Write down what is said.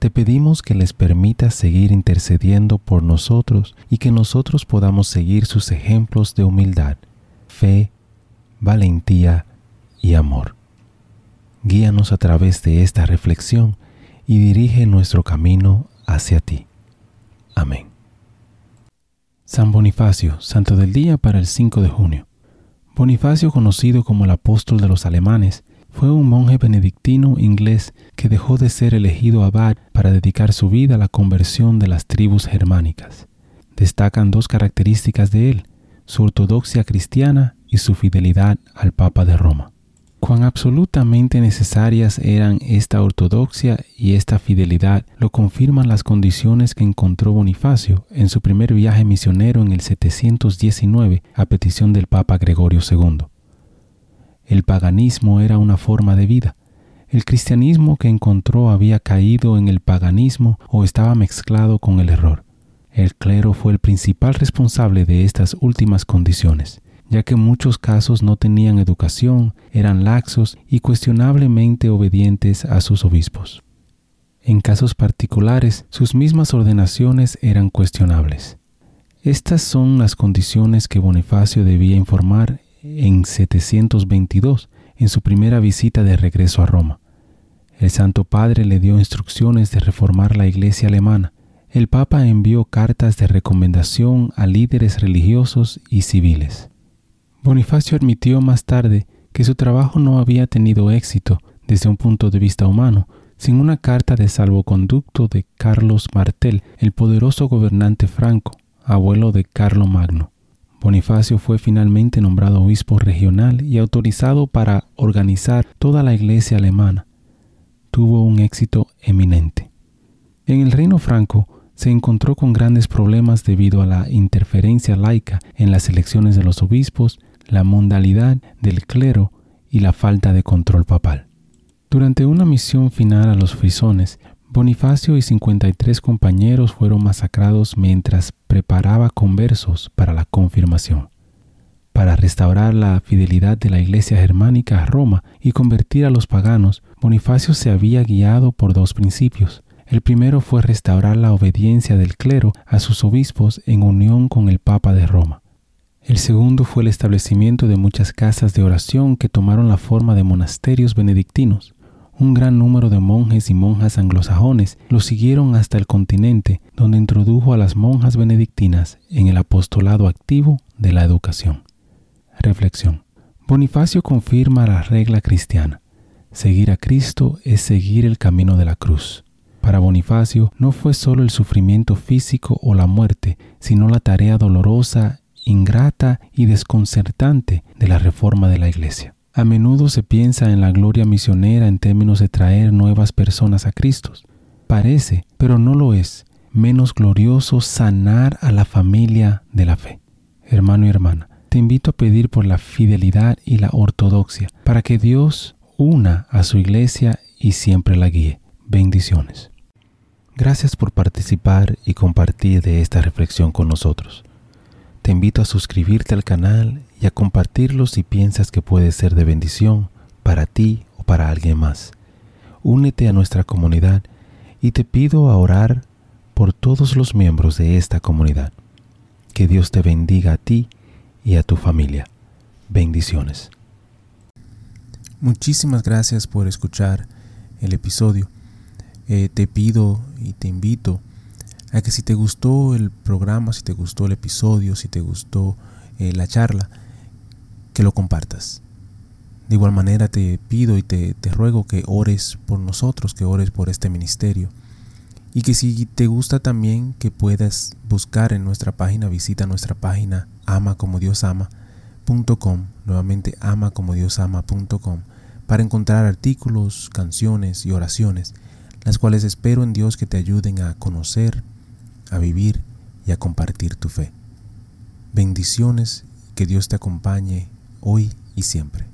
Te pedimos que les permitas seguir intercediendo por nosotros y que nosotros podamos seguir sus ejemplos de humildad, fe, valentía y amor. Guíanos a través de esta reflexión y dirige nuestro camino hacia ti. Amén. San Bonifacio, Santo del Día para el 5 de junio. Bonifacio, conocido como el apóstol de los alemanes, fue un monje benedictino inglés que dejó de ser elegido abad para dedicar su vida a la conversión de las tribus germánicas. Destacan dos características de él, su ortodoxia cristiana y su fidelidad al Papa de Roma. Cuán absolutamente necesarias eran esta ortodoxia y esta fidelidad lo confirman las condiciones que encontró Bonifacio en su primer viaje misionero en el 719 a petición del Papa Gregorio II. El paganismo era una forma de vida. El cristianismo que encontró había caído en el paganismo o estaba mezclado con el error. El clero fue el principal responsable de estas últimas condiciones, ya que en muchos casos no tenían educación, eran laxos y cuestionablemente obedientes a sus obispos. En casos particulares, sus mismas ordenaciones eran cuestionables. Estas son las condiciones que Bonifacio debía informar en 722, en su primera visita de regreso a Roma. El Santo Padre le dio instrucciones de reformar la Iglesia alemana. El Papa envió cartas de recomendación a líderes religiosos y civiles. Bonifacio admitió más tarde que su trabajo no había tenido éxito desde un punto de vista humano, sin una carta de salvoconducto de Carlos Martel, el poderoso gobernante franco, abuelo de Carlo Magno. Bonifacio fue finalmente nombrado obispo regional y autorizado para organizar toda la iglesia alemana. Tuvo un éxito eminente. En el reino franco se encontró con grandes problemas debido a la interferencia laica en las elecciones de los obispos, la mundalidad del clero y la falta de control papal. Durante una misión final a los frisones, Bonifacio y 53 compañeros fueron masacrados mientras preparaba conversos para la confirmación. Para restaurar la fidelidad de la Iglesia germánica a Roma y convertir a los paganos, Bonifacio se había guiado por dos principios. El primero fue restaurar la obediencia del clero a sus obispos en unión con el Papa de Roma. El segundo fue el establecimiento de muchas casas de oración que tomaron la forma de monasterios benedictinos un gran número de monjes y monjas anglosajones lo siguieron hasta el continente, donde introdujo a las monjas benedictinas en el apostolado activo de la educación. Reflexión. Bonifacio confirma la regla cristiana. Seguir a Cristo es seguir el camino de la cruz. Para Bonifacio no fue solo el sufrimiento físico o la muerte, sino la tarea dolorosa, ingrata y desconcertante de la reforma de la Iglesia. A menudo se piensa en la gloria misionera en términos de traer nuevas personas a Cristo. Parece, pero no lo es, menos glorioso sanar a la familia de la fe. Hermano y hermana, te invito a pedir por la fidelidad y la ortodoxia, para que Dios una a su iglesia y siempre la guíe. Bendiciones. Gracias por participar y compartir de esta reflexión con nosotros. Te invito a suscribirte al canal y a compartirlo si piensas que puede ser de bendición para ti o para alguien más. Únete a nuestra comunidad y te pido a orar por todos los miembros de esta comunidad. Que Dios te bendiga a ti y a tu familia. Bendiciones. Muchísimas gracias por escuchar el episodio. Eh, te pido y te invito a que si te gustó el programa, si te gustó el episodio, si te gustó eh, la charla, que lo compartas. De igual manera te pido y te, te ruego que ores por nosotros, que ores por este ministerio. Y que si te gusta también que puedas buscar en nuestra página, visita nuestra página amacomodiosama.com, nuevamente amacomodiosama.com, para encontrar artículos, canciones y oraciones, las cuales espero en Dios que te ayuden a conocer, a vivir y a compartir tu fe. Bendiciones, que Dios te acompañe hoy y siempre.